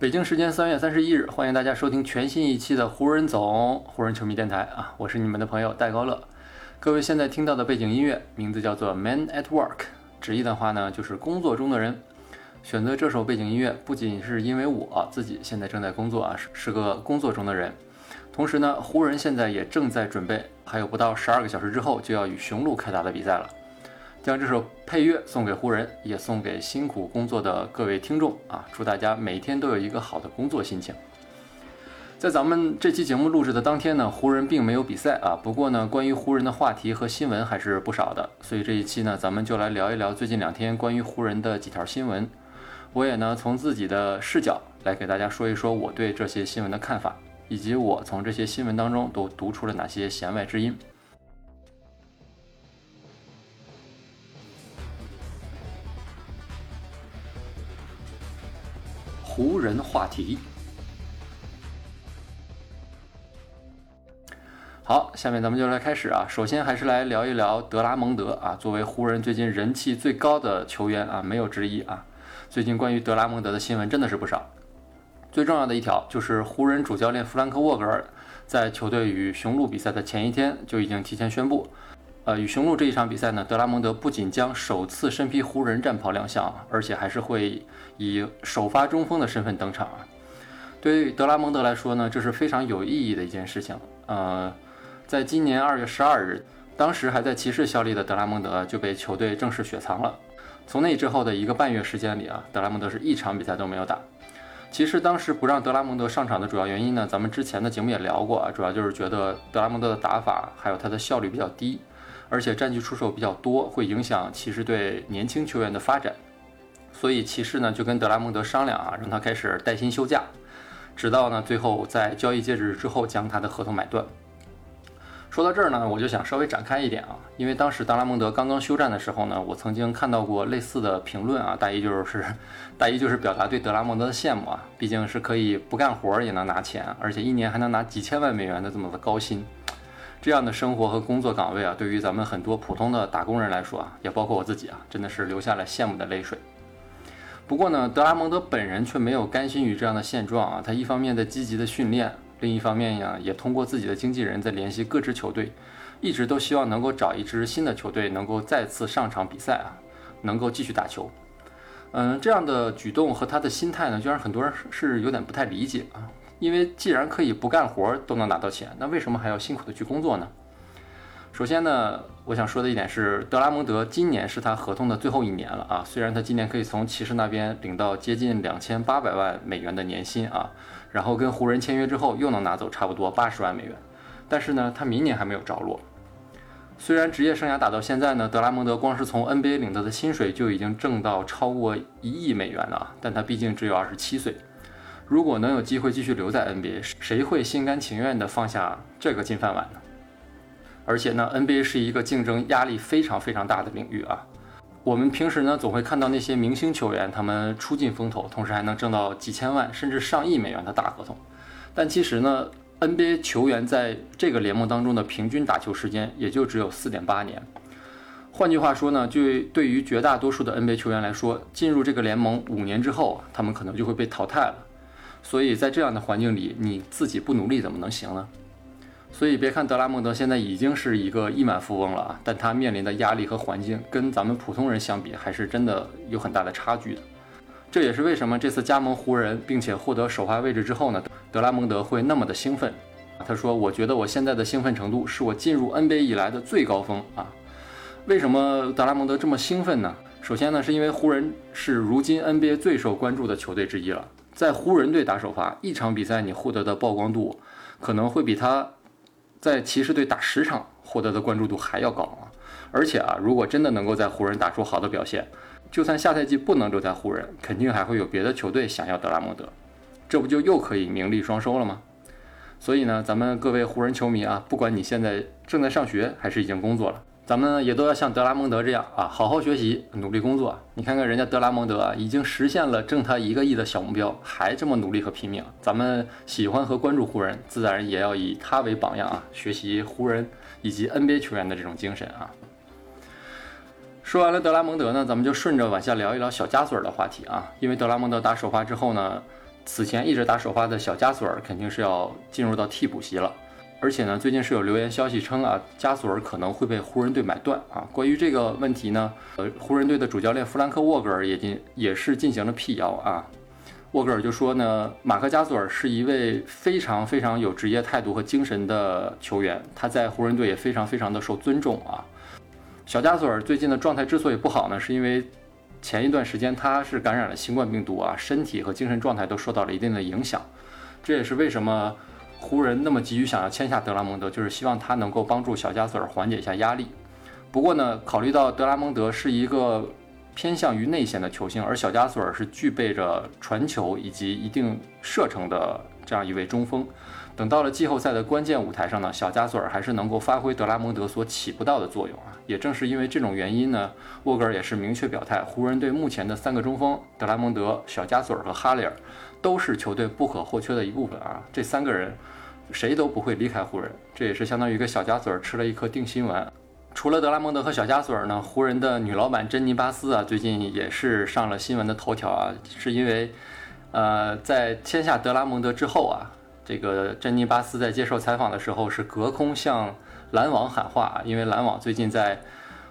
北京时间三月三十一日，欢迎大家收听全新一期的湖人总湖人球迷电台啊，我是你们的朋友戴高乐。各位现在听到的背景音乐名字叫做《Man at Work》，直译的话呢就是工作中的人。选择这首背景音乐不仅是因为我自己现在正在工作啊，是是个工作中的人。同时呢，湖人现在也正在准备，还有不到十二个小时之后就要与雄鹿开打的比赛了。将这首配乐送给湖人，也送给辛苦工作的各位听众啊！祝大家每天都有一个好的工作心情。在咱们这期节目录制的当天呢，湖人并没有比赛啊。不过呢，关于湖人的话题和新闻还是不少的，所以这一期呢，咱们就来聊一聊最近两天关于湖人的几条新闻。我也呢，从自己的视角来给大家说一说我对这些新闻的看法，以及我从这些新闻当中都读出了哪些弦外之音。人话题。好，下面咱们就来开始啊。首先还是来聊一聊德拉蒙德啊，作为湖人最近人气最高的球员啊，没有之一啊。最近关于德拉蒙德的新闻真的是不少。最重要的一条就是湖人主教练弗兰克沃格尔在球队与雄鹿比赛的前一天就已经提前宣布。呃，与雄鹿这一场比赛呢，德拉蒙德不仅将首次身披湖人战袍亮相，而且还是会以首发中锋的身份登场啊。对于德拉蒙德来说呢，这是非常有意义的一件事情。呃，在今年二月十二日，当时还在骑士效力的德拉蒙德就被球队正式雪藏了。从那之后的一个半月时间里啊，德拉蒙德是一场比赛都没有打。其实当时不让德拉蒙德上场的主要原因呢，咱们之前的节目也聊过啊，主要就是觉得德拉蒙德的打法还有他的效率比较低。而且战绩出手比较多，会影响骑士队年轻球员的发展，所以骑士呢就跟德拉蒙德商量啊，让他开始带薪休假，直到呢最后在交易截止日之后将他的合同买断。说到这儿呢，我就想稍微展开一点啊，因为当时德拉蒙德刚刚休战的时候呢，我曾经看到过类似的评论啊，大意就是大意就是表达对德拉蒙德的羡慕啊，毕竟是可以不干活也能拿钱，而且一年还能拿几千万美元的这么的高薪。这样的生活和工作岗位啊，对于咱们很多普通的打工人来说啊，也包括我自己啊，真的是流下了羡慕的泪水。不过呢，德拉蒙德本人却没有甘心于这样的现状啊，他一方面在积极的训练，另一方面呀，也通过自己的经纪人在联系各支球队，一直都希望能够找一支新的球队能够再次上场比赛啊，能够继续打球。嗯，这样的举动和他的心态呢，就让很多人是有点不太理解啊。因为既然可以不干活都能拿到钱，那为什么还要辛苦的去工作呢？首先呢，我想说的一点是，德拉蒙德今年是他合同的最后一年了啊。虽然他今年可以从骑士那边领到接近两千八百万美元的年薪啊，然后跟湖人签约之后又能拿走差不多八十万美元，但是呢，他明年还没有着落。虽然职业生涯打到现在呢，德拉蒙德光是从 NBA 领到的薪水就已经挣到超过一亿美元了啊，但他毕竟只有二十七岁。如果能有机会继续留在 NBA，谁会心甘情愿地放下这个金饭碗呢？而且呢，NBA 是一个竞争压力非常非常大的领域啊。我们平时呢总会看到那些明星球员，他们出尽风头，同时还能挣到几千万甚至上亿美元的大合同。但其实呢，NBA 球员在这个联盟当中的平均打球时间也就只有四点八年。换句话说呢，就对于绝大多数的 NBA 球员来说，进入这个联盟五年之后，他们可能就会被淘汰了。所以在这样的环境里，你自己不努力怎么能行呢？所以别看德拉蒙德现在已经是一个亿万富翁了啊，但他面临的压力和环境跟咱们普通人相比，还是真的有很大的差距的。这也是为什么这次加盟湖人并且获得首发位置之后呢，德拉蒙德会那么的兴奋。他说：“我觉得我现在的兴奋程度是我进入 NBA 以来的最高峰啊！为什么德拉蒙德这么兴奋呢？首先呢，是因为湖人是如今 NBA 最受关注的球队之一了。”在湖人队打首发一场比赛，你获得的曝光度可能会比他在骑士队打十场获得的关注度还要高啊！而且啊，如果真的能够在湖人打出好的表现，就算下赛季不能留在湖人，肯定还会有别的球队想要德拉蒙德，这不就又可以名利双收了吗？所以呢，咱们各位湖人球迷啊，不管你现在正在上学还是已经工作了，咱们也都要像德拉蒙德这样啊，好好学习，努力工作。你看看人家德拉蒙德啊，已经实现了挣他一个亿的小目标，还这么努力和拼命。咱们喜欢和关注湖人，自然也要以他为榜样啊，学习湖人以及 NBA 球员的这种精神啊。说完了德拉蒙德呢，咱们就顺着往下聊一聊小加索尔的话题啊，因为德拉蒙德打首发之后呢。此前一直打首发的小加索尔肯定是要进入到替补席了，而且呢，最近是有流言消息称啊，加索尔可能会被湖人队买断啊。关于这个问题呢，呃，湖人队的主教练弗兰克沃格尔也进也是进行了辟谣啊。沃格尔就说呢，马克加索尔是一位非常非常有职业态度和精神的球员，他在湖人队也非常非常的受尊重啊。小加索尔最近的状态之所以不好呢，是因为。前一段时间他是感染了新冠病毒啊，身体和精神状态都受到了一定的影响，这也是为什么湖人那么急于想要签下德拉蒙德，就是希望他能够帮助小加索尔缓解一下压力。不过呢，考虑到德拉蒙德是一个偏向于内线的球星，而小加索尔是具备着传球以及一定射程的这样一位中锋。等到了季后赛的关键舞台上呢，小加索尔还是能够发挥德拉蒙德所起不到的作用啊。也正是因为这种原因呢，沃格尔也是明确表态，湖人队目前的三个中锋德拉蒙德、小加索尔和哈雷尔都是球队不可或缺的一部分啊。这三个人谁都不会离开湖人，这也是相当于一个小加索尔吃了一颗定心丸。除了德拉蒙德和小加索尔呢，湖人的女老板珍妮巴斯啊，最近也是上了新闻的头条啊，是因为呃在签下德拉蒙德之后啊。这个珍妮巴斯在接受采访的时候是隔空向篮网喊话，因为篮网最近在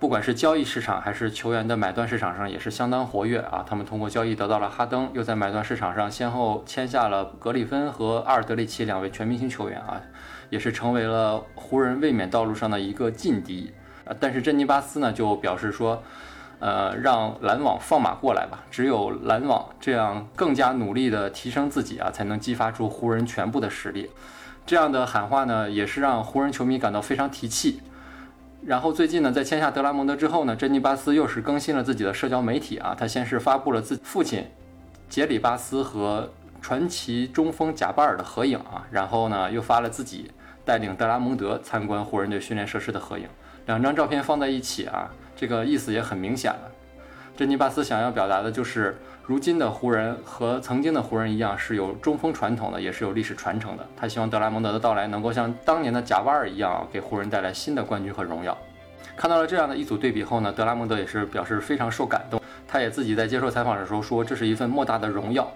不管是交易市场还是球员的买断市场上也是相当活跃啊。他们通过交易得到了哈登，又在买断市场上先后签下了格里芬和阿尔德里奇两位全明星球员啊，也是成为了湖人卫冕道路上的一个劲敌啊。但是珍妮巴斯呢就表示说。呃，让篮网放马过来吧！只有篮网这样更加努力地提升自己啊，才能激发出湖人全部的实力。这样的喊话呢，也是让湖人球迷感到非常提气。然后最近呢，在签下德拉蒙德之后呢，珍妮巴斯又是更新了自己的社交媒体啊，他先是发布了自己父亲杰里巴斯和传奇中锋贾巴尔的合影啊，然后呢，又发了自己带领德拉蒙德参观湖人队训练设施的合影，两张照片放在一起啊。这个意思也很明显了，珍妮巴斯想要表达的就是，如今的湖人和曾经的湖人一样，是有中锋传统的，也是有历史传承的。他希望德拉蒙德的到来能够像当年的贾巴尔一样，给湖人带来新的冠军和荣耀。看到了这样的一组对比后呢，德拉蒙德也是表示非常受感动。他也自己在接受采访的时候说，这是一份莫大的荣耀。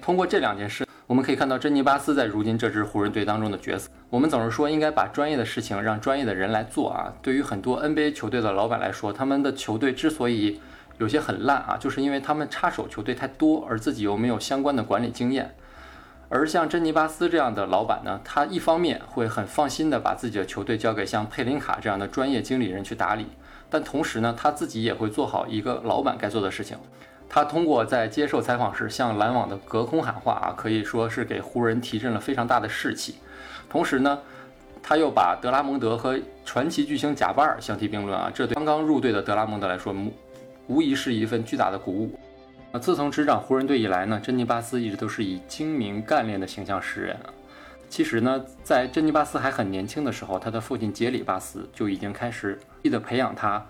通过这两件事。我们可以看到珍妮巴斯在如今这支湖人队当中的角色。我们总是说应该把专业的事情让专业的人来做啊。对于很多 NBA 球队的老板来说，他们的球队之所以有些很烂啊，就是因为他们插手球队太多，而自己又没有相关的管理经验。而像珍妮巴斯这样的老板呢，他一方面会很放心的把自己的球队交给像佩林卡这样的专业经理人去打理，但同时呢，他自己也会做好一个老板该做的事情。他通过在接受采访时向篮网的隔空喊话啊，可以说是给湖人提振了非常大的士气。同时呢，他又把德拉蒙德和传奇巨星贾巴尔相提并论啊，这对刚刚入队的德拉蒙德来说，无疑是一份巨大的鼓舞。啊，自从执掌湖人队以来呢，珍妮巴斯一直都是以精明干练的形象示人啊。其实呢，在珍妮巴斯还很年轻的时候，他的父亲杰里巴斯就已经开始意的培养他。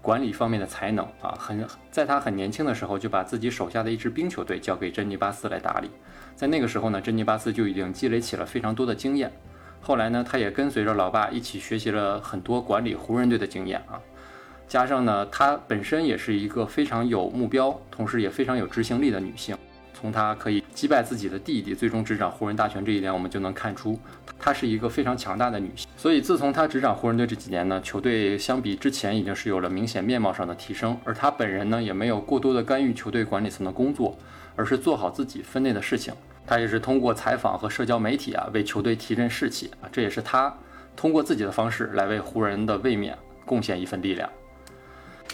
管理方面的才能啊，很在他很年轻的时候就把自己手下的一支冰球队交给珍妮巴斯来打理，在那个时候呢，珍妮巴斯就已经积累起了非常多的经验。后来呢，他也跟随着老爸一起学习了很多管理湖人队的经验啊，加上呢，她本身也是一个非常有目标，同时也非常有执行力的女性。从她可以击败自己的弟弟，最终执掌湖人大权这一点，我们就能看出，她是一个非常强大的女性。所以，自从她执掌湖人队这几年呢，球队相比之前已经是有了明显面貌上的提升。而她本人呢，也没有过多的干预球队管理层的工作，而是做好自己分内的事情。她也是通过采访和社交媒体啊，为球队提振士气啊，这也是她通过自己的方式来为湖人的卫冕贡献一份力量。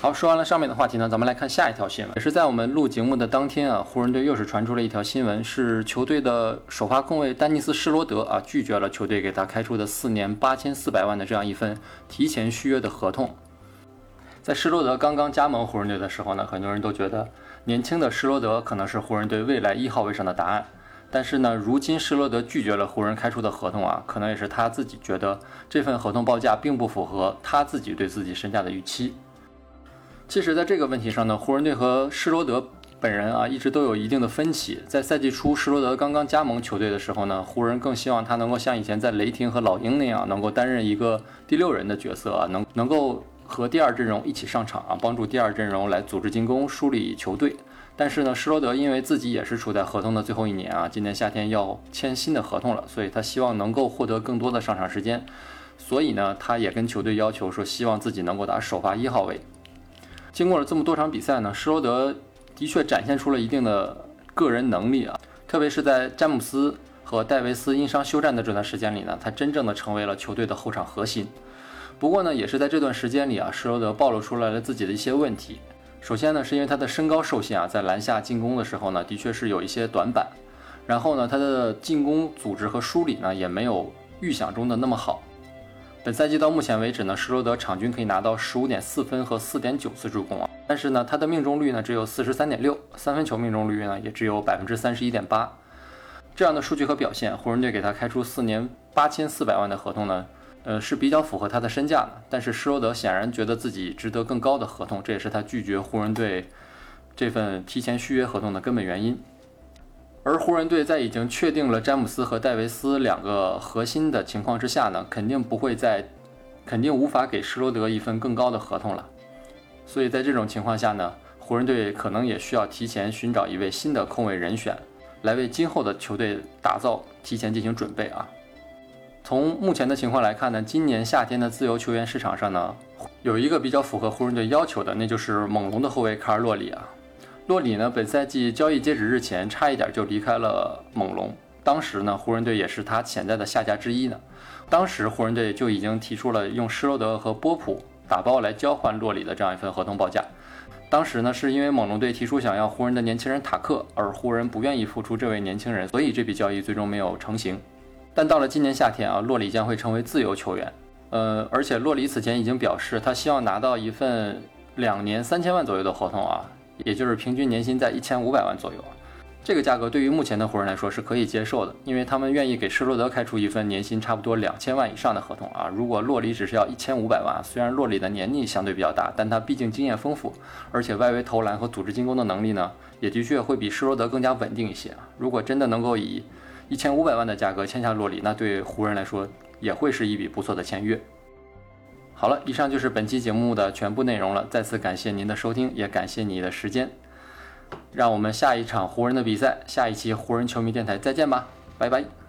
好，说完了上面的话题呢，咱们来看下一条新闻。也是在我们录节目的当天啊，湖人队又是传出了一条新闻，是球队的首发控卫丹尼斯施罗德啊拒绝了球队给他开出的四年八千四百万的这样一份提前续约的合同。在施罗德刚刚加盟湖人队的时候呢，很多人都觉得年轻的施罗德可能是湖人队未来一号位上的答案。但是呢，如今施罗德拒绝了湖人开出的合同啊，可能也是他自己觉得这份合同报价并不符合他自己对自己身价的预期。其实，在这个问题上呢，湖人队和施罗德本人啊一直都有一定的分歧。在赛季初，施罗德刚刚加盟球队的时候呢，湖人更希望他能够像以前在雷霆和老鹰那样，能够担任一个第六人的角色啊，能能够和第二阵容一起上场啊，帮助第二阵容来组织进攻、梳理球队。但是呢，施罗德因为自己也是处在合同的最后一年啊，今年夏天要签新的合同了，所以他希望能够获得更多的上场时间。所以呢，他也跟球队要求说，希望自己能够打首发一号位。经过了这么多场比赛呢，施罗德的确展现出了一定的个人能力啊，特别是在詹姆斯和戴维斯因伤休战的这段时间里呢，他真正的成为了球队的后场核心。不过呢，也是在这段时间里啊，施罗德暴露出来了自己的一些问题。首先呢，是因为他的身高受限啊，在篮下进攻的时候呢，的确是有一些短板。然后呢，他的进攻组织和梳理呢，也没有预想中的那么好。本赛季到目前为止呢，施罗德场均可以拿到十五点四分和四点九次助攻啊，但是呢，他的命中率呢只有四十三点六，三分球命中率呢也只有百分之三十一点八。这样的数据和表现，湖人队给他开出四年八千四百万的合同呢，呃是比较符合他的身价的。但是施罗德显然觉得自己值得更高的合同，这也是他拒绝湖人队这份提前续约合同的根本原因。而湖人队在已经确定了詹姆斯和戴维斯两个核心的情况之下呢，肯定不会在，肯定无法给施罗德一份更高的合同了。所以在这种情况下呢，湖人队可能也需要提前寻找一位新的控卫人选，来为今后的球队打造提前进行准备啊。从目前的情况来看呢，今年夏天的自由球员市场上呢，有一个比较符合湖人队要求的，那就是猛龙的后卫卡尔洛里啊。洛里呢，本赛季交易截止日前差一点就离开了猛龙，当时呢，湖人队也是他潜在的下家之一呢。当时湖人队就已经提出了用施罗德和波普打包来交换洛里的这样一份合同报价。当时呢，是因为猛龙队提出想要湖人的年轻人塔克，而湖人不愿意付出这位年轻人，所以这笔交易最终没有成型。但到了今年夏天啊，洛里将会成为自由球员，呃，而且洛里此前已经表示他希望拿到一份两年三千万左右的合同啊。也就是平均年薪在一千五百万左右，这个价格对于目前的湖人来说是可以接受的，因为他们愿意给施罗德开出一份年薪差不多两千万以上的合同啊。如果洛里只是要一千五百万，虽然洛里的年龄相对比较大，但他毕竟经验丰富，而且外围投篮和组织进攻的能力呢，也的确会比施罗德更加稳定一些啊。如果真的能够以一千五百万的价格签下洛里，那对湖人来说也会是一笔不错的签约。好了，以上就是本期节目的全部内容了。再次感谢您的收听，也感谢你的时间。让我们下一场湖人的比赛，下一期湖人球迷电台再见吧，拜拜。